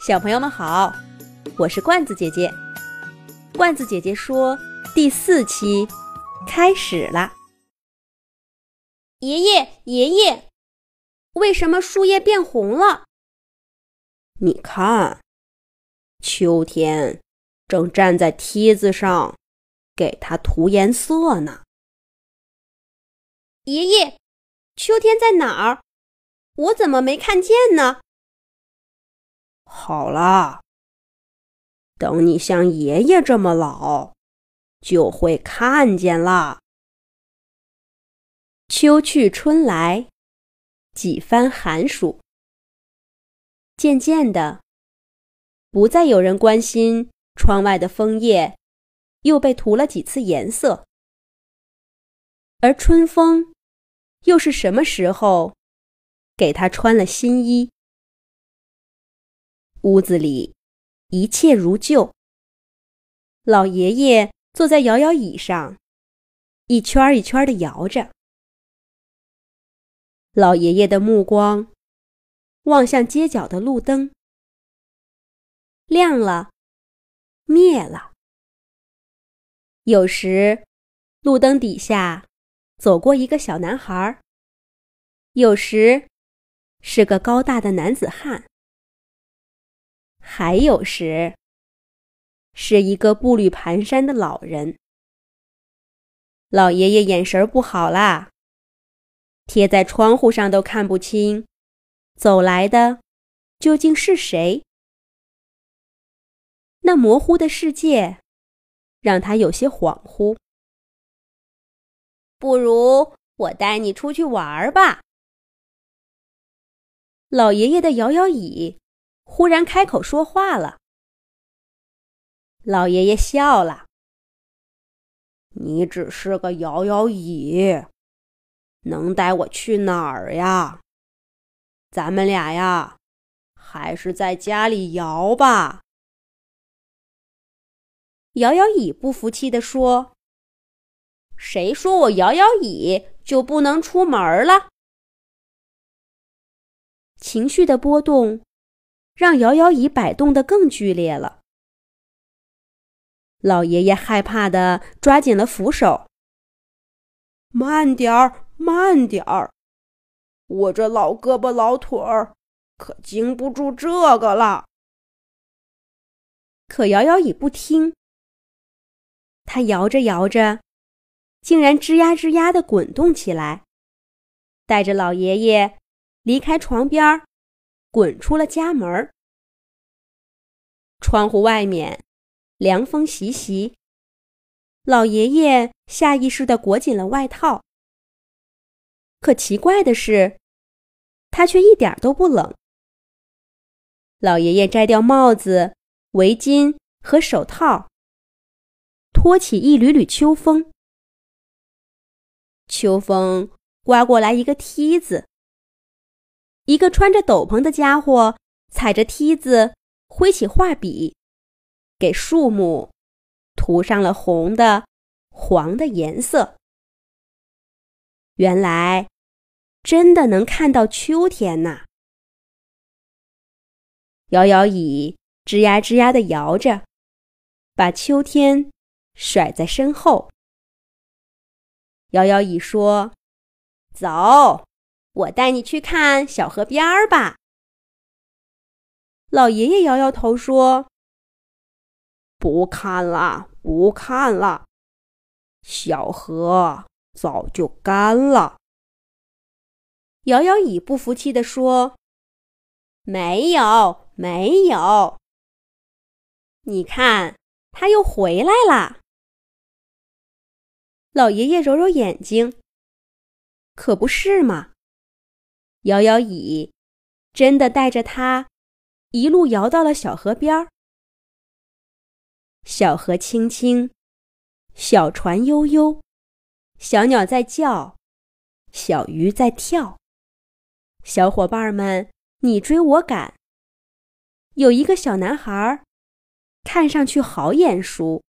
小朋友们好，我是罐子姐姐。罐子姐姐说，第四期开始了。爷爷，爷爷，为什么树叶变红了？你看，秋天正站在梯子上，给它涂颜色呢。爷爷，秋天在哪儿？我怎么没看见呢？好啦，等你像爷爷这么老，就会看见啦。秋去春来，几番寒暑。渐渐的，不再有人关心窗外的枫叶又被涂了几次颜色，而春风又是什么时候给他穿了新衣？屋子里一切如旧。老爷爷坐在摇摇椅上，一圈一圈的摇着。老爷爷的目光望向街角的路灯，亮了，灭了。有时，路灯底下走过一个小男孩；有时，是个高大的男子汉。还有时，是一个步履蹒跚的老人。老爷爷眼神不好啦，贴在窗户上都看不清，走来的究竟是谁？那模糊的世界，让他有些恍惚。不如我带你出去玩儿吧。老爷爷的摇摇椅。忽然开口说话了，老爷爷笑了：“你只是个摇摇椅，能带我去哪儿呀？咱们俩呀，还是在家里摇吧。”摇摇椅不服气地说：“谁说我摇摇椅就不能出门了？”情绪的波动。让摇摇椅摆动的更剧烈了。老爷爷害怕的抓紧了扶手。慢点儿，慢点儿，我这老胳膊老腿儿可经不住这个了。可摇摇椅不听，它摇着摇着，竟然吱呀吱呀的滚动起来，带着老爷爷离开床边儿。滚出了家门。窗户外面，凉风习习。老爷爷下意识的裹紧了外套。可奇怪的是，他却一点都不冷。老爷爷摘掉帽子、围巾和手套，托起一缕缕秋风。秋风刮过来一个梯子。一个穿着斗篷的家伙踩着梯子，挥起画笔，给树木涂上了红的、黄的颜色。原来，真的能看到秋天呐！摇摇椅吱呀吱呀的摇着，把秋天甩在身后。摇摇椅说：“走。”我带你去看小河边儿吧。老爷爷摇摇头说：“不看了，不看了，小河早就干了。”摇摇椅不服气地说：“没有，没有，你看，它又回来了。”老爷爷揉揉眼睛，可不是嘛。摇摇椅，真的带着他一路摇到了小河边儿。小河清清，小船悠悠，小鸟在叫，小鱼在跳，小伙伴们你追我赶。有一个小男孩，看上去好眼熟。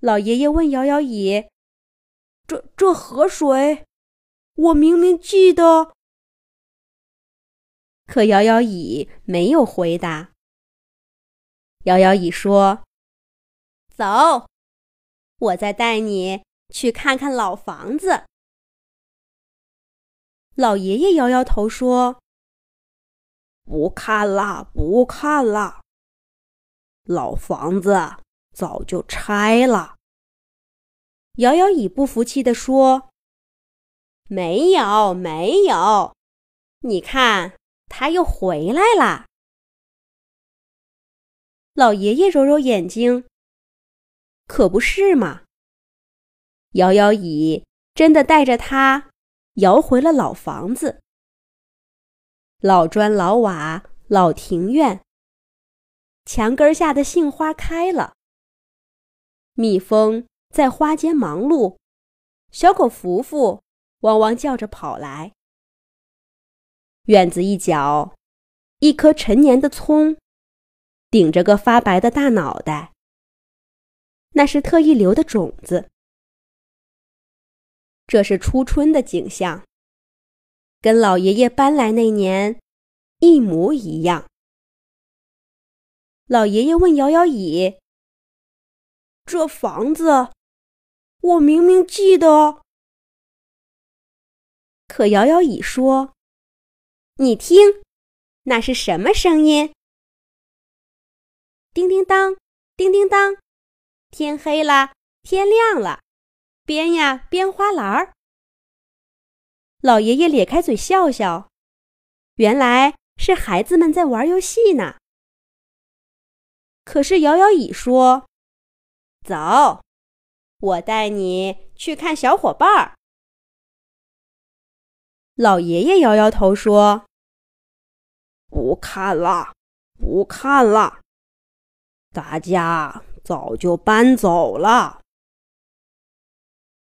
老爷爷问摇摇椅：“这这河水？”我明明记得，可摇摇椅没有回答。摇摇椅说：“走，我再带你去看看老房子。”老爷爷摇摇头说：“不看了，不看了。老房子早就拆了。”摇摇椅不服气地说：“没有，没有，你看，他又回来了。”老爷爷揉揉眼睛，可不是嘛。摇摇椅真的带着他摇回了老房子，老砖老瓦老庭院，墙根下的杏花开了，蜜蜂。在花间忙碌，小狗福福汪汪叫着跑来。院子一角，一颗陈年的葱，顶着个发白的大脑袋。那是特意留的种子。这是初春的景象，跟老爷爷搬来那年一模一样。老爷爷问摇摇椅：“这房子？”我明明记得，可摇摇椅说：“你听，那是什么声音？叮叮当，叮叮当，天黑了，天亮了，编呀编花篮儿。”老爷爷咧开嘴笑笑，原来是孩子们在玩游戏呢。可是摇摇椅说：“走。”我带你去看小伙伴儿。老爷爷摇摇头说：“不看了，不看了，大家早就搬走了。”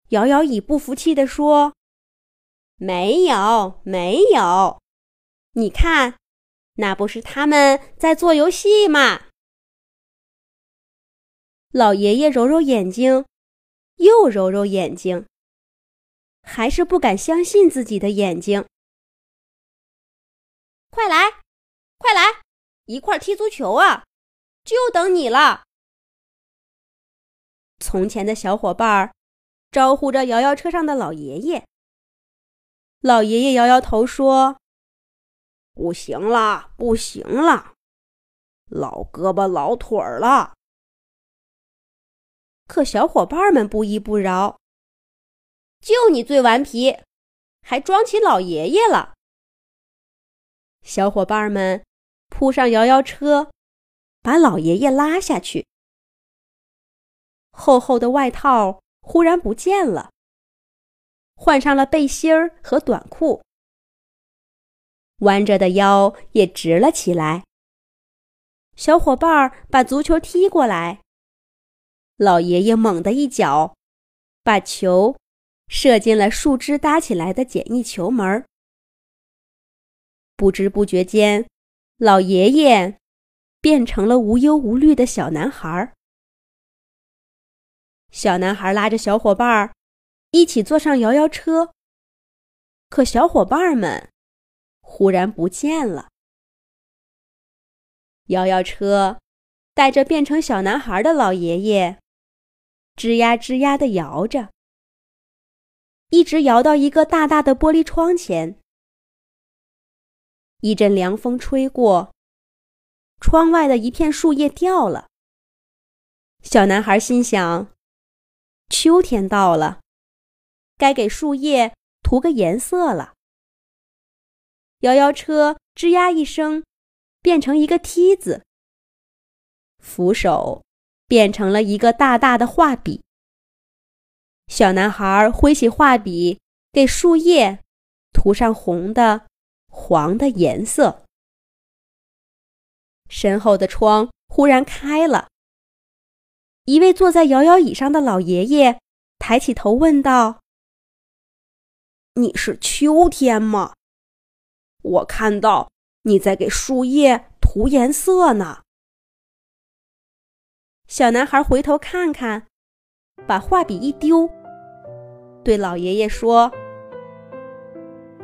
摇摇椅不服气地说：“没有，没有，你看，那不是他们在做游戏吗？”老爷爷揉揉眼睛。又揉揉眼睛，还是不敢相信自己的眼睛。快来，快来，一块踢足球啊！就等你了。从前的小伙伴儿招呼着摇摇车上的老爷爷。老爷爷摇摇头说：“不行了，不行了，老胳膊老腿儿了。”可小伙伴们不依不饶，就你最顽皮，还装起老爷爷了。小伙伴们扑上摇摇车，把老爷爷拉下去。厚厚的外套忽然不见了，换上了背心儿和短裤，弯着的腰也直了起来。小伙伴把足球踢过来。老爷爷猛地一脚，把球射进了树枝搭起来的简易球门。不知不觉间，老爷爷变成了无忧无虑的小男孩。小男孩拉着小伙伴一起坐上摇摇车，可小伙伴们忽然不见了。摇摇车带着变成小男孩的老爷爷。吱呀吱呀的摇着，一直摇到一个大大的玻璃窗前。一阵凉风吹过，窗外的一片树叶掉了。小男孩心想：秋天到了，该给树叶涂个颜色了。摇摇车吱呀一声，变成一个梯子，扶手。变成了一个大大的画笔。小男孩挥起画笔，给树叶涂上红的、黄的颜色。身后的窗忽然开了，一位坐在摇摇椅上的老爷爷抬起头问道：“你是秋天吗？我看到你在给树叶涂颜色呢。”小男孩回头看看，把画笔一丢，对老爷爷说：“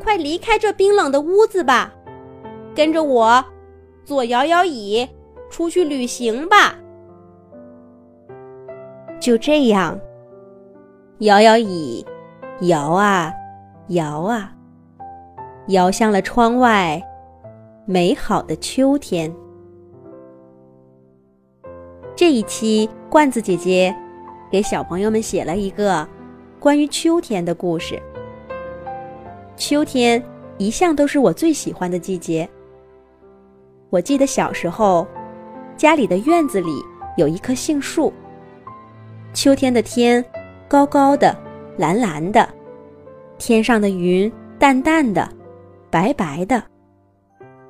快离开这冰冷的屋子吧，跟着我坐摇摇椅出去旅行吧。就这样，摇摇椅摇啊摇啊，摇向了窗外美好的秋天。这一期，罐子姐姐给小朋友们写了一个关于秋天的故事。秋天一向都是我最喜欢的季节。我记得小时候，家里的院子里有一棵杏树。秋天的天，高高的，蓝蓝的，天上的云淡淡的，白白的，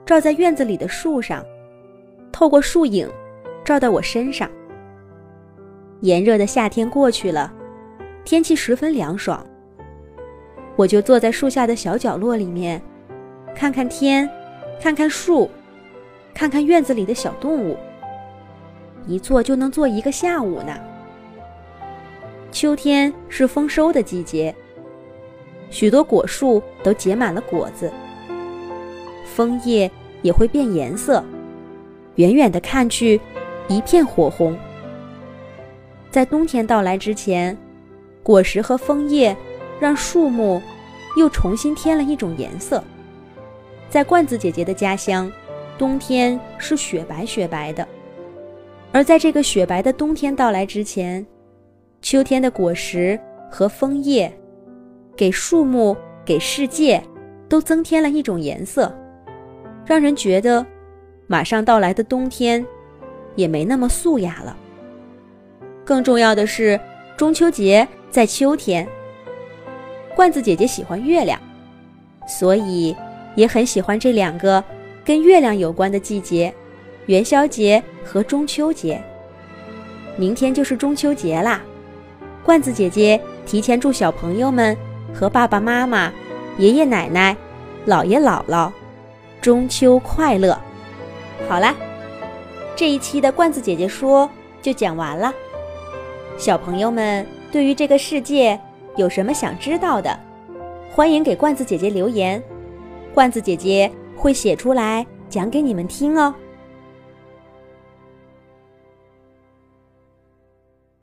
照在院子里的树上，透过树影，照到我身上。炎热的夏天过去了，天气十分凉爽。我就坐在树下的小角落里面，看看天，看看树，看看院子里的小动物。一坐就能坐一个下午呢。秋天是丰收的季节，许多果树都结满了果子，枫叶也会变颜色，远远的看去，一片火红。在冬天到来之前，果实和枫叶。让树木又重新添了一种颜色。在罐子姐姐的家乡，冬天是雪白雪白的，而在这个雪白的冬天到来之前，秋天的果实和枫叶给树木、给世界都增添了一种颜色，让人觉得马上到来的冬天也没那么素雅了。更重要的是，中秋节在秋天。罐子姐姐喜欢月亮，所以也很喜欢这两个跟月亮有关的季节——元宵节和中秋节。明天就是中秋节啦！罐子姐姐提前祝小朋友们和爸爸妈妈、爷爷奶奶、姥爷姥姥中秋快乐！好啦，这一期的罐子姐姐说就讲完了。小朋友们对于这个世界。有什么想知道的，欢迎给罐子姐姐留言，罐子姐姐会写出来讲给你们听哦。